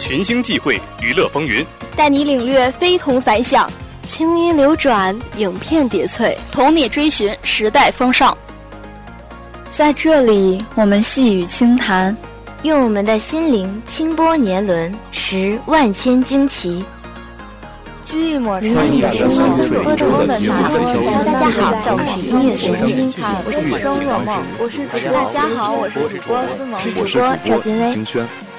群星际会，娱乐风云，带你领略非同凡响，清音流转，影片叠翠，同你追寻时代风尚。在这里，我们细语轻谈，用我们的心灵轻拨年轮，识万千惊奇。掬一抹春意的生活，喝着风的洒落。大家好，我是音乐随心听看，我是主播若梦，我是主播。大家好，我是主播思萌，主播赵金威。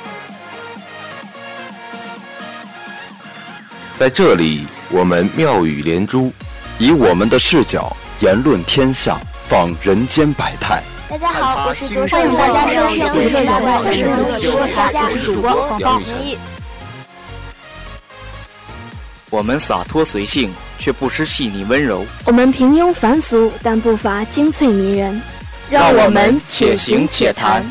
在这里，我们妙语连珠，以我们的视角言论天下，访人间百态。大家好，我是主播欢迎大家收听《娱乐我是主播大家，主播黄芳。我们洒脱随性，却不失细腻温柔；我们平庸凡俗，但不乏精粹迷人。让我们且行且谈。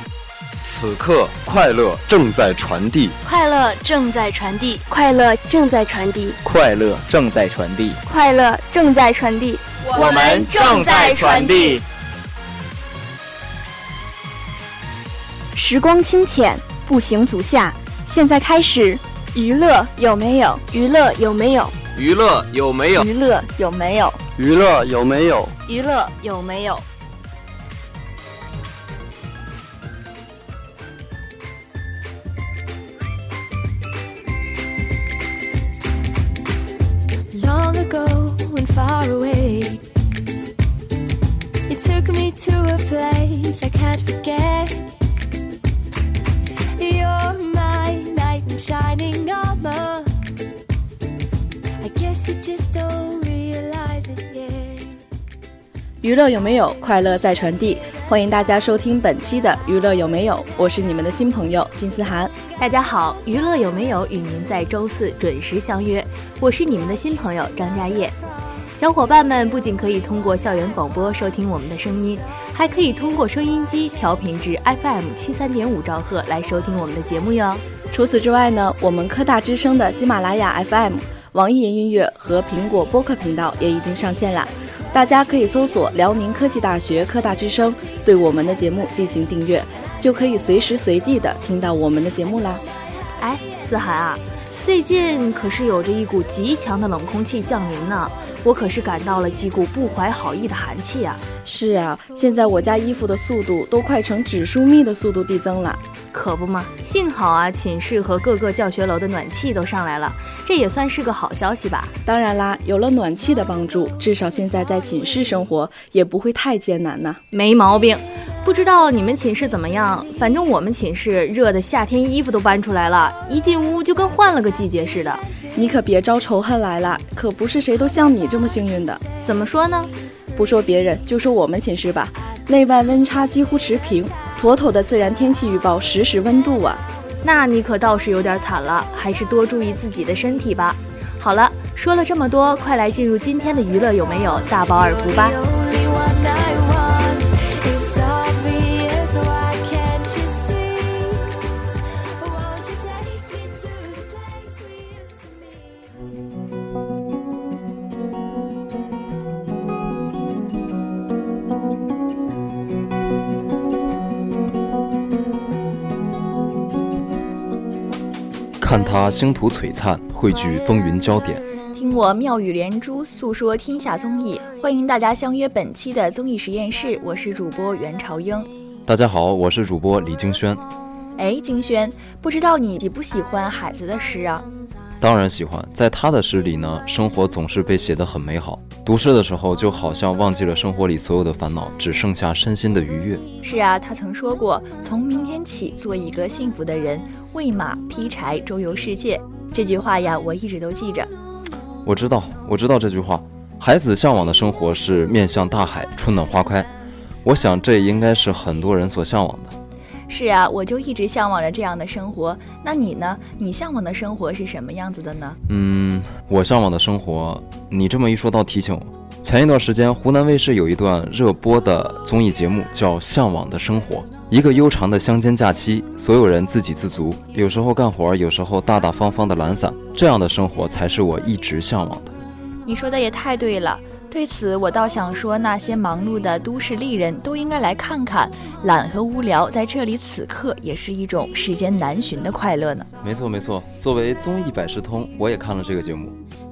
此刻，快乐正在传递，快乐正在传递，快乐正在传递，快乐正在传递，快乐正在传递，我们正在传递。时光清浅，步行足下，现在开始。娱乐有没有？娱乐有没有？娱乐有没有？娱乐有没有？娱乐有没有？娱乐有没有 long ago and far away. You took me to a place I can't forget. You're my knight in shining armor. I guess you just don't. 娱乐有没有？快乐在传递，欢迎大家收听本期的娱乐有没有？我是你们的新朋友金思涵。大家好，娱乐有没有？与您在周四准时相约，我是你们的新朋友张嘉业。小伙伴们不仅可以通过校园广播收听我们的声音，还可以通过收音机调频至 FM 七三点五兆赫来收听我们的节目哟。除此之外呢，我们科大之声的喜马拉雅 FM、网易云音乐和苹果播客频道也已经上线了，大家可以搜索辽宁科技大学科大之声，对我们的节目进行订阅，就可以随时随地的听到我们的节目啦。哎，思涵啊，最近可是有着一股极强的冷空气降临呢。我可是感到了几股不怀好意的寒气啊！是啊，现在我家衣服的速度都快成指数幂的速度递增了，可不嘛！幸好啊，寝室和各个教学楼的暖气都上来了，这也算是个好消息吧。当然啦，有了暖气的帮助，至少现在在寝室生活也不会太艰难呢。没毛病。不知道你们寝室怎么样？反正我们寝室热的夏天衣服都搬出来了，一进屋就跟换了个季节似的。你可别招仇恨来了，可不是谁都像你这么幸运的。怎么说呢？不说别人，就说我们寝室吧，内外温差几乎持平，妥妥的自然天气预报实时温度啊。那你可倒是有点惨了，还是多注意自己的身体吧。好了，说了这么多，快来进入今天的娱乐有没有？大饱耳福吧。看他星途璀璨，汇聚风云焦点；听我妙语连珠，诉说天下综艺。欢迎大家相约本期的综艺实验室，我是主播袁朝英。大家好，我是主播李京轩。哎，京轩，不知道你喜不喜欢海子的诗啊？当然喜欢，在他的诗里呢，生活总是被写得很美好。读诗的时候，就好像忘记了生活里所有的烦恼，只剩下身心的愉悦。是啊，他曾说过：“从明天起，做一个幸福的人。”喂马劈柴周游世界这句话呀，我一直都记着。我知道，我知道这句话。孩子向往的生活是面向大海，春暖花开。我想这应该是很多人所向往的。是啊，我就一直向往着这样的生活。那你呢？你向往的生活是什么样子的呢？嗯，我向往的生活，你这么一说，倒提醒我，前一段时间湖南卫视有一段热播的综艺节目，叫《向往的生活》。一个悠长的乡间假期，所有人自给自足，有时候干活，有时候大大方方的懒散，这样的生活才是我一直向往的。你说的也太对了，对此，我倒想说，那些忙碌的都市丽人都应该来看看，懒和无聊在这里此刻也是一种世间难寻的快乐呢。没错没错，作为综艺百事通，我也看了这个节目。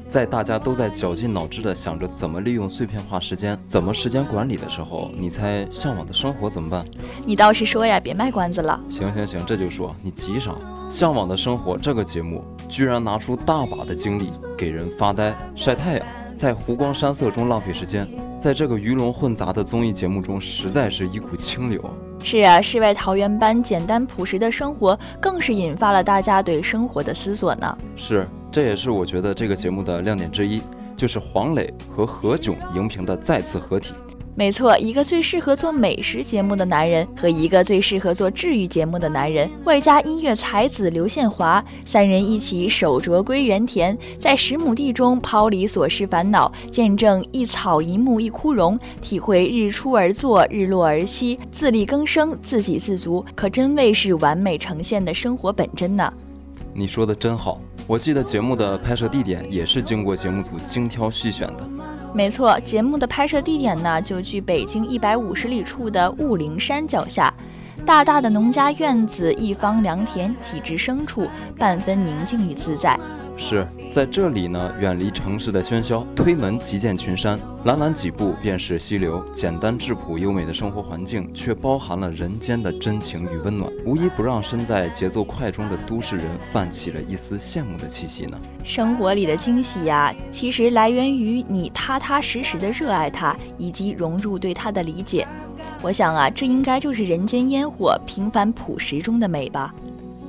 在大家都在绞尽脑汁的想着怎么利用碎片化时间，怎么时间管理的时候，你猜向往的生活怎么办？你倒是说呀，别卖关子了。行行行，这就说，你急啥？向往的生活这个节目居然拿出大把的精力给人发呆、晒太阳，在湖光山色中浪费时间，在这个鱼龙混杂的综艺节目中，实在是一股清流。是啊，世外桃源般简单朴实的生活，更是引发了大家对生活的思索呢。是。这也是我觉得这个节目的亮点之一，就是黄磊和何炅荧屏的再次合体。没错，一个最适合做美食节目的男人和一个最适合做治愈节目的男人，外加音乐才子刘宪华，三人一起手镯归园田，在十亩地中抛离琐事烦恼，见证一草一木一枯荣，体会日出而作，日落而息，自力更生，自给自足，可真谓是完美呈现的生活本真呢。你说的真好。我记得节目的拍摄地点也是经过节目组精挑细选的。没错，节目的拍摄地点呢，就距北京一百五十里处的雾灵山脚下，大大的农家院子，一方良田，几只牲畜，半分宁静与自在。是在这里呢，远离城市的喧嚣，推门即见群山，懒懒几步便是溪流。简单质朴优美的生活环境，却包含了人间的真情与温暖，无一不让身在节奏快中的都市人泛起了一丝羡慕的气息呢。生活里的惊喜呀，其实来源于你踏踏实实的热爱它，以及融入对它的理解。我想啊，这应该就是人间烟火，平凡朴实中的美吧。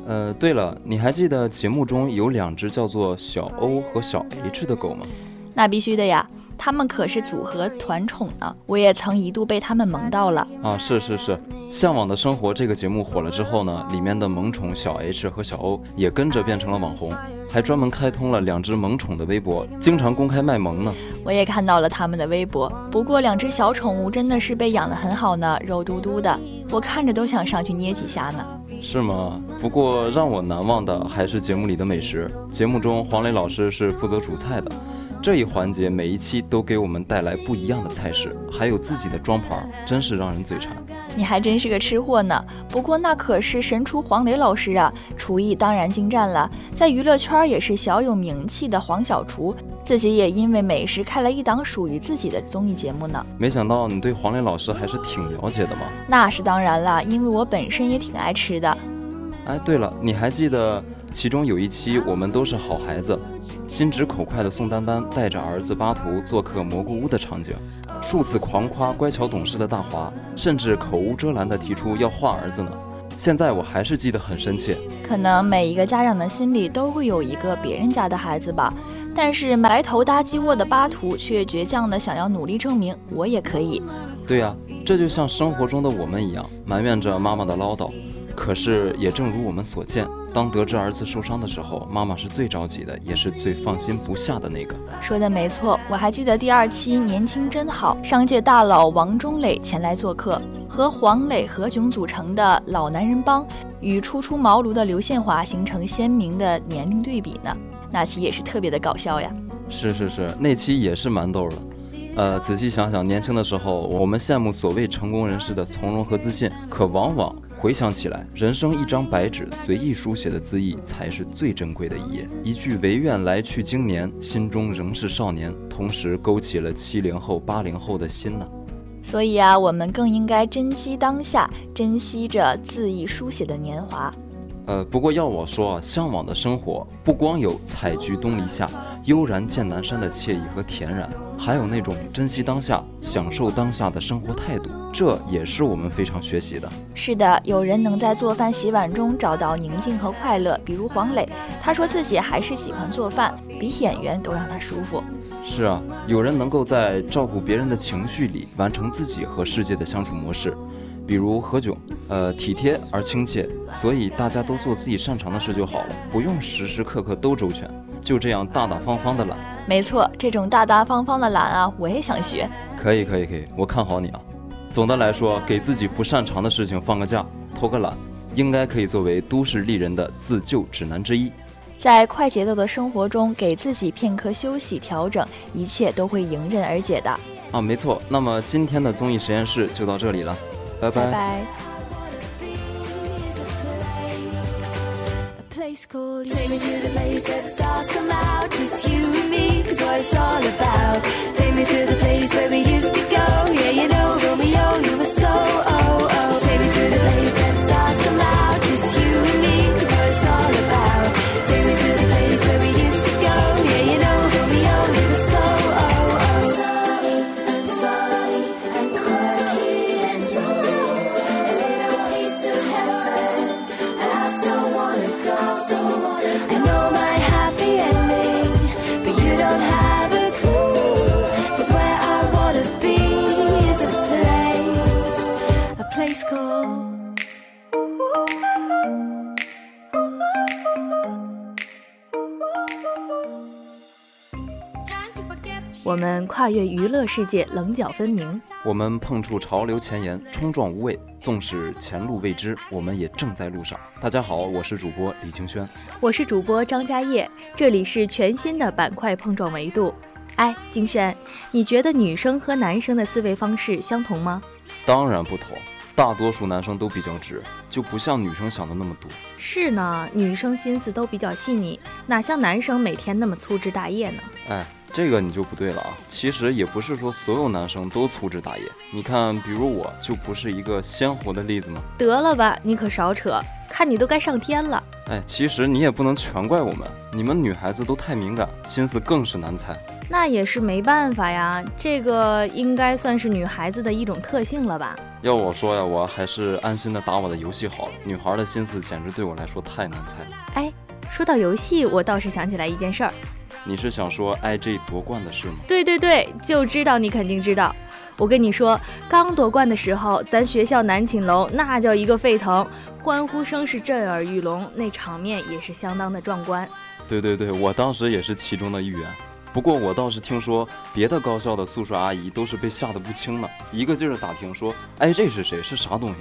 呃，对了，你还记得节目中有两只叫做小欧和小 H 的狗吗？那必须的呀，他们可是组合团宠呢。我也曾一度被他们萌到了啊！是是是，《向往的生活》这个节目火了之后呢，里面的萌宠小 H 和小 O 也跟着变成了网红，还专门开通了两只萌宠的微博，经常公开卖萌呢。我也看到了他们的微博，不过两只小宠物真的是被养得很好呢，肉嘟嘟的，我看着都想上去捏几下呢。是吗？不过让我难忘的还是节目里的美食。节目中，黄磊老师是负责煮菜的，这一环节每一期都给我们带来不一样的菜式，还有自己的装盘，真是让人嘴馋。你还真是个吃货呢。不过那可是神厨黄磊老师啊，厨艺当然精湛了，在娱乐圈也是小有名气的黄小厨，自己也因为美食开了一档属于自己的综艺节目呢。没想到你对黄磊老师还是挺了解的嘛？那是当然了，因为我本身也挺爱吃的。哎，对了，你还记得其中有一期我们都是好孩子，心直口快的宋丹丹带着儿子巴图做客蘑菇屋的场景？数次狂夸乖巧懂事的大华，甚至口无遮拦地提出要换儿子呢。现在我还是记得很深切。可能每一个家长的心里都会有一个别人家的孩子吧，但是埋头搭鸡窝的巴图却倔强地想要努力证明我也可以。对呀，这就像生活中的我们一样，埋怨着妈妈的唠叨。可是也正如我们所见。当得知儿子受伤的时候，妈妈是最着急的，也是最放心不下的那个。说的没错，我还记得第二期《年轻真好》，商界大佬王中磊前来做客，和黄磊、何炅组成的老男人帮，与初出茅庐的刘宪华形成鲜明的年龄对比呢。那期也是特别的搞笑呀。是是是，那期也是蛮逗的。呃，仔细想想，年轻的时候，我们羡慕所谓成功人士的从容和自信，可往往。回想起来，人生一张白纸，随意书写的字意才是最珍贵的一页。一句唯愿来去经年，心中仍是少年，同时勾起了七零后、八零后的心呢。所以啊，我们更应该珍惜当下，珍惜着字意书写的年华。呃，不过要我说，向往的生活不光有采菊东篱下，悠然见南山的惬意和恬然。还有那种珍惜当下、享受当下的生活态度，这也是我们非常学习的。是的，有人能在做饭、洗碗中找到宁静和快乐，比如黄磊，他说自己还是喜欢做饭，比演员都让他舒服。是啊，有人能够在照顾别人的情绪里完成自己和世界的相处模式，比如何炅，呃，体贴而亲切，所以大家都做自己擅长的事就好了，不用时时刻刻都周全。就这样大大方方的懒，没错，这种大大方方的懒啊，我也想学。可以，可以，可以，我看好你啊。总的来说，给自己不擅长的事情放个假，偷个懒，应该可以作为都市丽人的自救指南之一。在快节奏的生活中，给自己片刻休息调整，一切都会迎刃而解的。啊，没错。那么今天的综艺实验室就到这里了，拜拜。拜。place called you. Take me to the place where the stars come out. Just you and me is what it's all about. Take me to the place where we used to go. Yeah, you know, Romeo, you were so oh oh. 我们跨越娱乐世界，棱角分明；我们碰触潮流前沿，冲撞无畏。纵使前路未知，我们也正在路上。大家好，我是主播李清轩，我是主播张嘉业。这里是全新的板块碰撞维度。哎，金轩，你觉得女生和男生的思维方式相同吗？当然不同。大多数男生都比较直，就不像女生想的那么多。是呢，女生心思都比较细腻，哪像男生每天那么粗枝大叶呢？哎。这个你就不对了啊！其实也不是说所有男生都粗枝大叶，你看，比如我就不是一个鲜活的例子吗？得了吧，你可少扯，看你都该上天了。哎，其实你也不能全怪我们，你们女孩子都太敏感，心思更是难猜。那也是没办法呀，这个应该算是女孩子的一种特性了吧？要我说呀，我还是安心的打我的游戏好了。女孩的心思简直对我来说太难猜了。哎，说到游戏，我倒是想起来一件事儿。你是想说 IG 夺冠的事吗？对对对，就知道你肯定知道。我跟你说，刚夺冠的时候，咱学校南寝楼那叫一个沸腾，欢呼声是震耳欲聋，那场面也是相当的壮观。对对对，我当时也是其中的一员。不过我倒是听说，别的高校的宿舍阿姨都是被吓得不轻呢，一个劲儿打听说，哎，这是谁？是啥东西？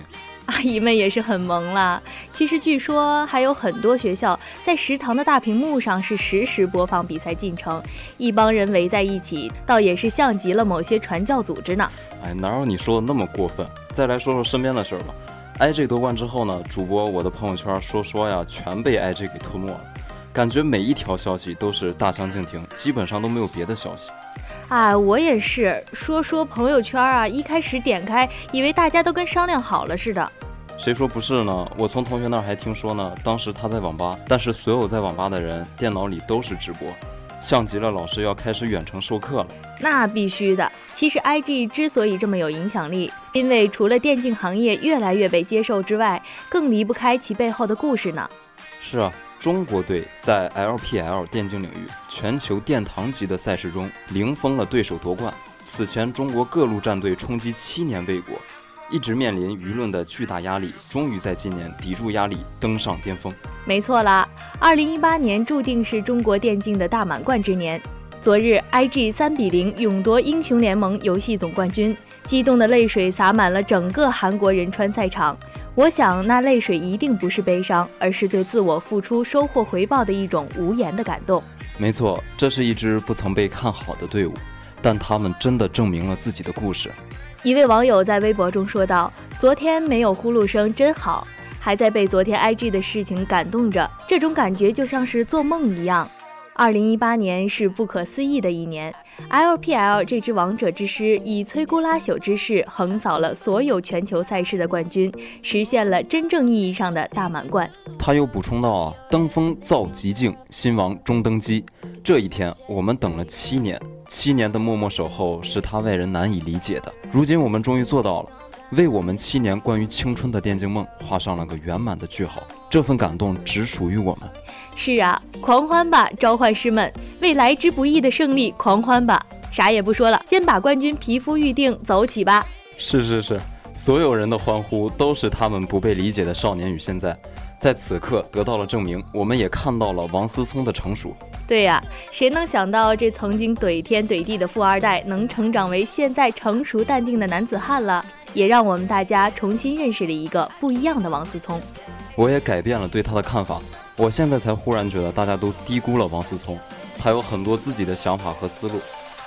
阿姨们也是很萌啦。其实据说还有很多学校在食堂的大屏幕上是实时播放比赛进程，一帮人围在一起，倒也是像极了某些传教组织呢。哎，哪有你说的那么过分？再来说说身边的事儿吧。IG 夺冠之后呢，主播我的朋友圈说说呀，全被 IG 给吞没了。感觉每一条消息都是大相径庭，基本上都没有别的消息。啊，我也是说说朋友圈啊，一开始点开，以为大家都跟商量好了似的。谁说不是呢？我从同学那儿还听说呢，当时他在网吧，但是所有在网吧的人电脑里都是直播，像极了老师要开始远程授课了。那必须的。其实 IG 之所以这么有影响力，因为除了电竞行业越来越被接受之外，更离不开其背后的故事呢。是啊。中国队在 LPL 电竞领域全球殿堂级的赛事中零封了对手夺冠。此前，中国各路战队冲击七年未果，一直面临舆论的巨大压力，终于在今年抵住压力登上巅峰。没错啦，二零一八年注定是中国电竞的大满贯之年。昨日，IG 三比零勇夺英雄联盟游戏总冠军，激动的泪水洒满了整个韩国仁川赛场。我想，那泪水一定不是悲伤，而是对自我付出收获回报的一种无言的感动。没错，这是一支不曾被看好的队伍，但他们真的证明了自己的故事。一位网友在微博中说道：“昨天没有呼噜声，真好，还在被昨天 IG 的事情感动着，这种感觉就像是做梦一样。”二零一八年是不可思议的一年，LPL 这支王者之师以摧枯拉朽之势横扫了所有全球赛事的冠军，实现了真正意义上的大满贯。他又补充到啊，登峰造极境，新王终登基。这一天我们等了七年，七年的默默守候是他外人难以理解的。如今我们终于做到了。为我们七年关于青春的电竞梦画上了个圆满的句号，这份感动只属于我们。是啊，狂欢吧，召唤师们，为来之不易的胜利狂欢吧！啥也不说了，先把冠军皮肤预定，走起吧！是是是，所有人的欢呼都是他们不被理解的少年与现在。在此刻得到了证明，我们也看到了王思聪的成熟。对呀，谁能想到这曾经怼天怼地的富二代，能成长为现在成熟淡定的男子汉了？也让我们大家重新认识了一个不一样的王思聪。我也改变了对他的看法。我现在才忽然觉得大家都低估了王思聪，他有很多自己的想法和思路，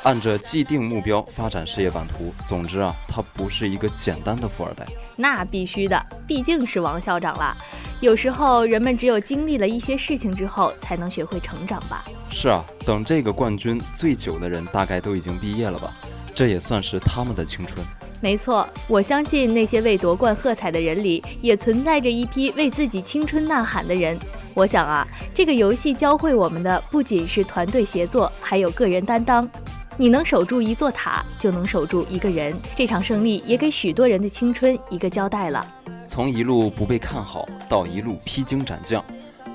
按着既定目标发展事业版图。总之啊，他不是一个简单的富二代。那必须的，毕竟是王校长啦。有时候人们只有经历了一些事情之后，才能学会成长吧。是啊，等这个冠军最久的人大概都已经毕业了吧？这也算是他们的青春。没错，我相信那些为夺冠喝彩的人里，也存在着一批为自己青春呐喊的人。我想啊，这个游戏教会我们的不仅是团队协作，还有个人担当。你能守住一座塔，就能守住一个人。这场胜利也给许多人的青春一个交代了。从一路不被看好，到一路披荆斩将，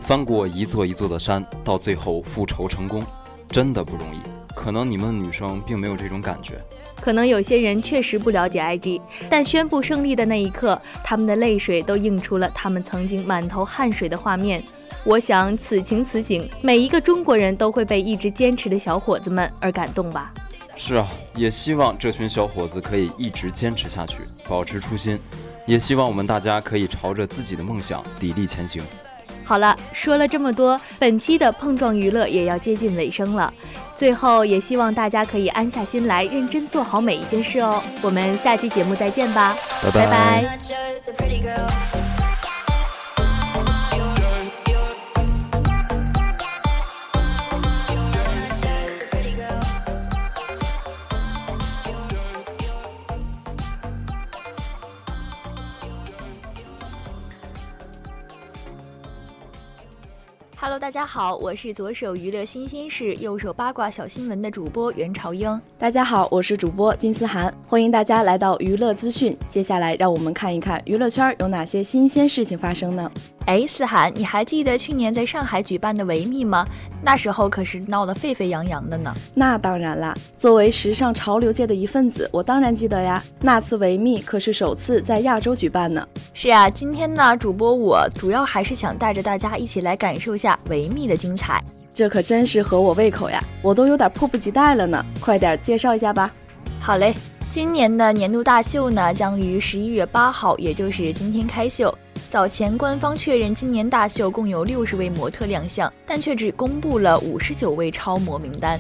翻过一座一座的山，到最后复仇成功，真的不容易。可能你们女生并没有这种感觉。可能有些人确实不了解 IG，但宣布胜利的那一刻，他们的泪水都映出了他们曾经满头汗水的画面。我想此情此景，每一个中国人都会被一直坚持的小伙子们而感动吧。是啊，也希望这群小伙子可以一直坚持下去，保持初心。也希望我们大家可以朝着自己的梦想砥砺前行。好了，说了这么多，本期的碰撞娱乐也要接近尾声了。最后，也希望大家可以安下心来，认真做好每一件事哦。我们下期节目再见吧，拜拜。大家好，我是左手娱乐新鲜事，右手八卦小新闻的主播袁朝英。大家好，我是主播金思涵，欢迎大家来到娱乐资讯。接下来，让我们看一看娱乐圈有哪些新鲜事情发生呢？哎，思涵，你还记得去年在上海举办的维密吗？那时候可是闹得沸沸扬扬的呢。那当然啦，作为时尚潮流界的一份子，我当然记得呀。那次维密可是首次在亚洲举办呢。是啊，今天呢，主播我主要还是想带着大家一起来感受一下维密的精彩。这可真是合我胃口呀，我都有点迫不及待了呢。快点介绍一下吧。好嘞，今年的年度大秀呢，将于十一月八号，也就是今天开秀。早前官方确认，今年大秀共有六十位模特亮相，但却只公布了五十九位超模名单。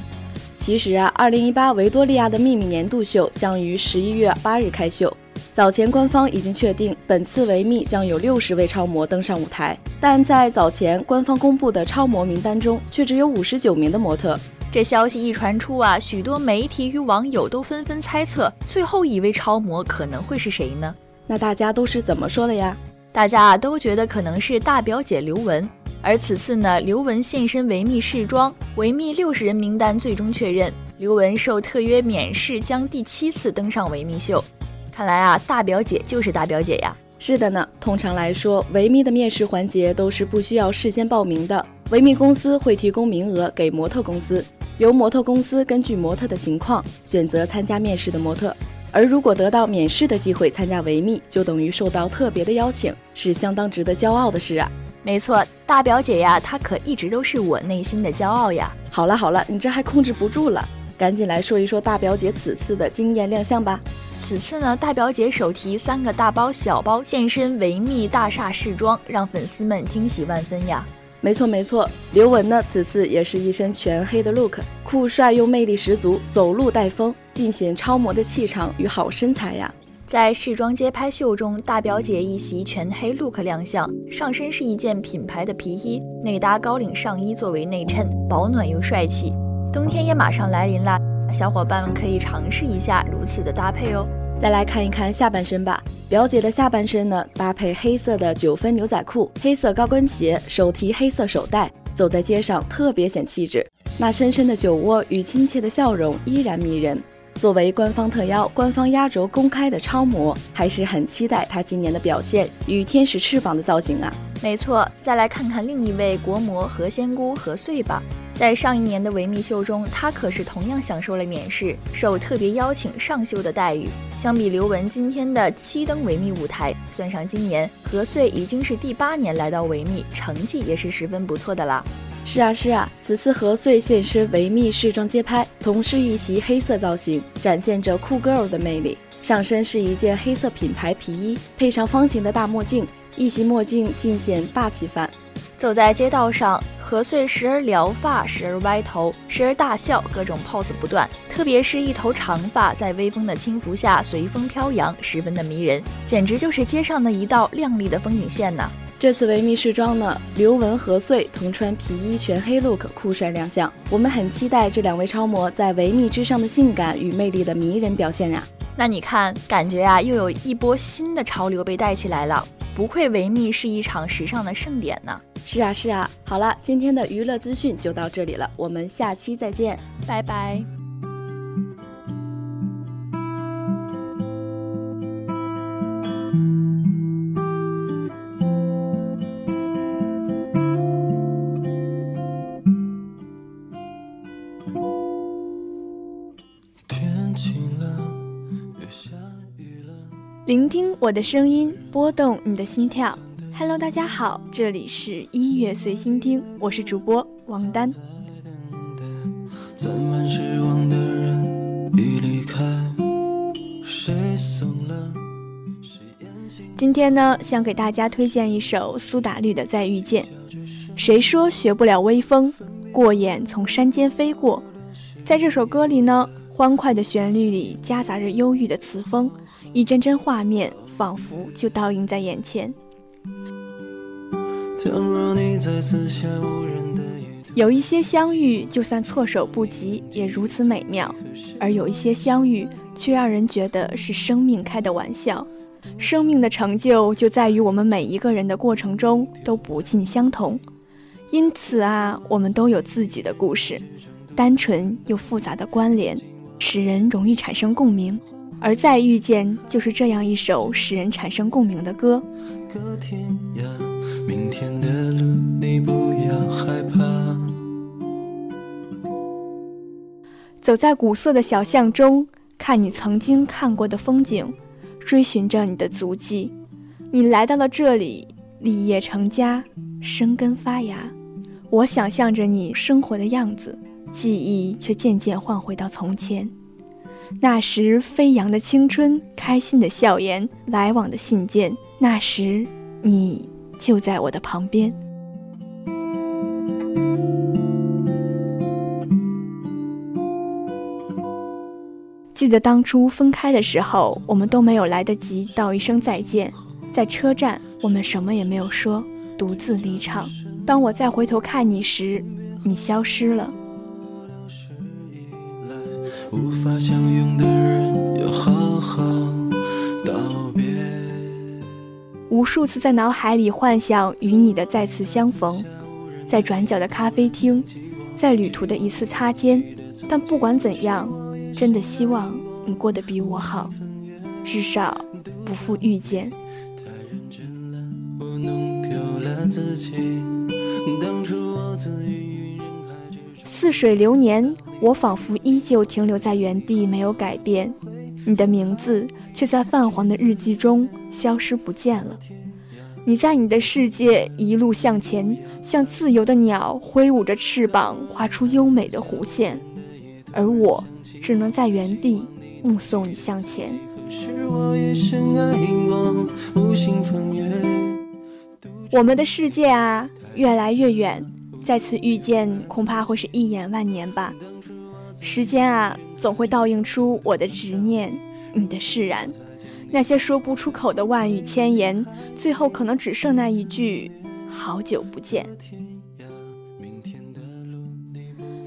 其实啊，二零一八维多利亚的秘密年度秀将于十一月八日开秀。早前官方已经确定，本次维密将有六十位超模登上舞台，但在早前官方公布的超模名单中，却只有五十九名的模特。这消息一传出啊，许多媒体与网友都纷纷猜测，最后一位超模可能会是谁呢？那大家都是怎么说的呀？大家啊都觉得可能是大表姐刘雯，而此次呢，刘雯现身维密试妆，维密六十人名单最终确认，刘雯受特约免试，将第七次登上维密秀。看来啊，大表姐就是大表姐呀。是的呢，通常来说，维密的面试环节都是不需要事先报名的，维密公司会提供名额给模特公司，由模特公司根据模特的情况选择参加面试的模特。而如果得到免试的机会参加维密，就等于受到特别的邀请，是相当值得骄傲的事啊！没错，大表姐呀，她可一直都是我内心的骄傲呀！好了好了，你这还控制不住了，赶紧来说一说大表姐此次的惊艳亮相吧！此次呢，大表姐手提三个大包小包现身维密大厦试装，让粉丝们惊喜万分呀！没错没错，刘雯呢，此次也是一身全黑的 look，酷帅又魅力十足，走路带风，尽显超模的气场与好身材呀。在试妆街拍秀中，大表姐一袭全黑 look 亮相，上身是一件品牌的皮衣，内搭高领上衣作为内衬，保暖又帅气。冬天也马上来临啦，小伙伴们可以尝试一下如此的搭配哦。再来看一看下半身吧，表姐的下半身呢，搭配黑色的九分牛仔裤、黑色高跟鞋，手提黑色手袋，走在街上特别显气质。那深深的酒窝与亲切的笑容依然迷人。作为官方特邀、官方压轴公开的超模，还是很期待她今年的表现与天使翅膀的造型啊！没错，再来看看另一位国模何仙姑何穗吧。在上一年的维密秀中，她可是同样享受了免试、受特别邀请上秀的待遇。相比刘雯今天的七登维密舞台，算上今年，何穗已经是第八年来到维密，成绩也是十分不错的啦。是啊是啊，此次何穗现身维密试妆街拍，同是一袭黑色造型，展现着酷 girl 的魅力。上身是一件黑色品牌皮衣，配上方形的大墨镜，一袭墨镜尽显霸气范。走在街道上，何穗时而撩发，时而歪头，时而大笑，各种 pose 不断。特别是一头长发在微风的轻拂下随风飘扬，十分的迷人，简直就是街上的一道亮丽的风景线呢。这次维密试装呢，刘雯、何穗同穿皮衣全黑 look，酷帅亮相。我们很期待这两位超模在维密之上的性感与魅力的迷人表现呀。那你看，感觉啊，又有一波新的潮流被带起来了。不愧维密是一场时尚的盛典呢。是啊，是啊。好了，今天的娱乐资讯就到这里了，我们下期再见，拜拜。聆听我的声音，拨动你的心跳。Hello，大家好，这里是音乐随心听，我是主播王丹。今天呢，想给大家推荐一首苏打绿的《再遇见》。谁说学不了微风？过眼从山间飞过。在这首歌里呢，欢快的旋律里夹杂着忧郁的词风。一帧帧画面仿佛就倒映在眼前。有一些相遇，就算措手不及，也如此美妙；而有一些相遇，却让人觉得是生命开的玩笑。生命的成就，就在于我们每一个人的过程中都不尽相同。因此啊，我们都有自己的故事，单纯又复杂的关联，使人容易产生共鸣。而再遇见，就是这样一首使人产生共鸣的歌。走在古色的小巷中，看你曾经看过的风景，追寻着你的足迹。你来到了这里，立业成家，生根发芽。我想象着你生活的样子，记忆却渐渐换回到从前。那时飞扬的青春，开心的笑颜，来往的信件。那时你就在我的旁边。记得当初分开的时候，我们都没有来得及道一声再见。在车站，我们什么也没有说，独自离场。当我再回头看你时，你消失了。无法相拥的人要好好道别。无数次在脑海里幻想与你的再次相逢，在转角的咖啡厅，在旅途的一次擦肩。但不管怎样，真的希望你过得比我好，至少不负遇见太认真了我弄丢了自己。似水流年。我仿佛依旧停留在原地，没有改变。你的名字却在泛黄的日记中消失不见了。你在你的世界一路向前，像自由的鸟，挥舞着翅膀，划出优美的弧线。而我只能在原地目送你向前。我们的世界啊，越来越远，再次遇见，恐怕会是一眼万年吧。时间啊，总会倒映出我的执念，你的释然。那些说不出口的万语千言，最后可能只剩那一句“好久不见”。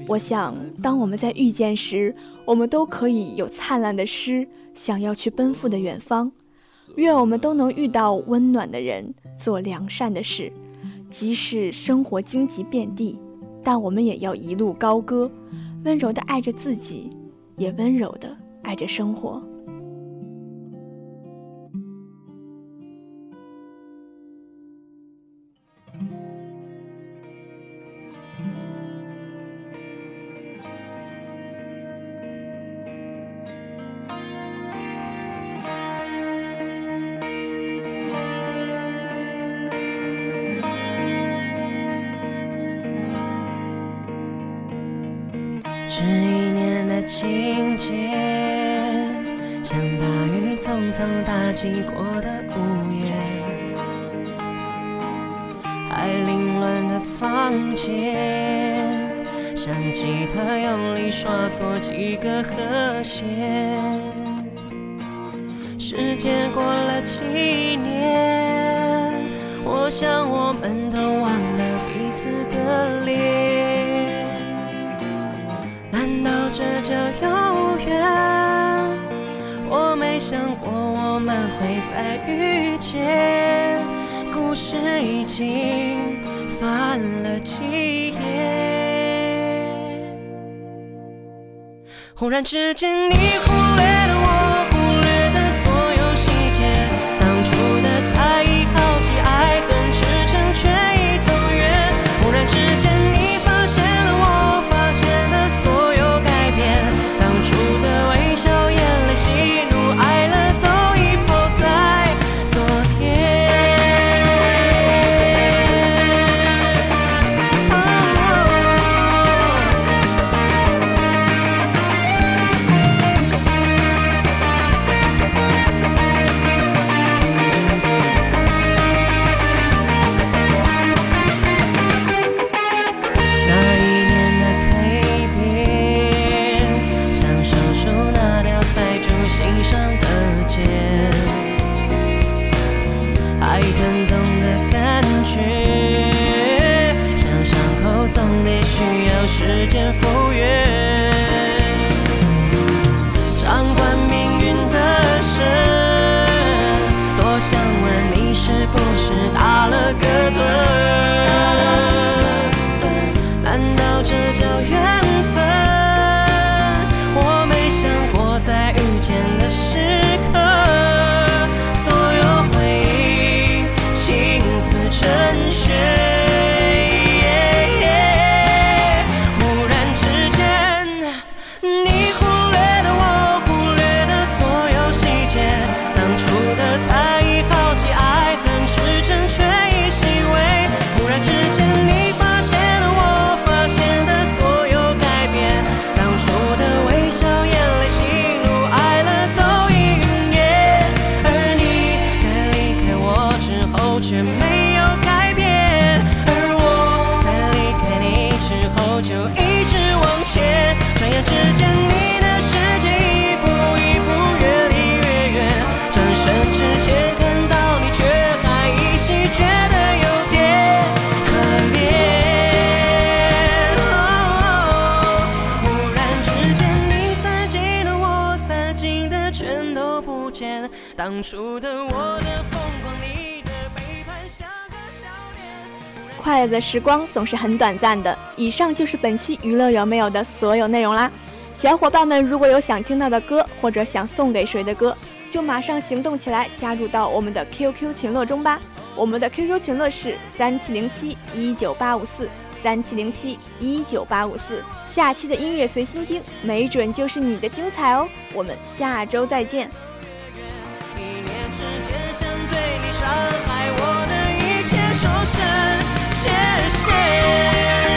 我想，当我们在遇见时，我们都可以有灿烂的诗，想要去奔赴的远方。愿我们都能遇到温暖的人，做良善的事。即使生活荆棘遍地，但我们也要一路高歌。温柔的爱着自己，也温柔的爱着生活。情节，像大雨匆匆打击过的屋檐，还凌乱的。房间，像吉他用力刷错几个和弦。时间过了几年，我想我们都忘想过我们会再遇见。故事已经翻了几页，忽然之间你忽快乐的时光总是很短暂的。以上就是本期娱乐有没有的所有内容啦。小伙伴们如果有想听到的歌，或者想送给谁的歌，就马上行动起来，加入到我们的 QQ 群落中吧。我们的 QQ 群落是三七零七一九八五四三七零七一九八五四。下期的音乐随心听，没准就是你的精彩哦。我们下周再见。一念之间，想对你伤害我的一切，说声谢谢。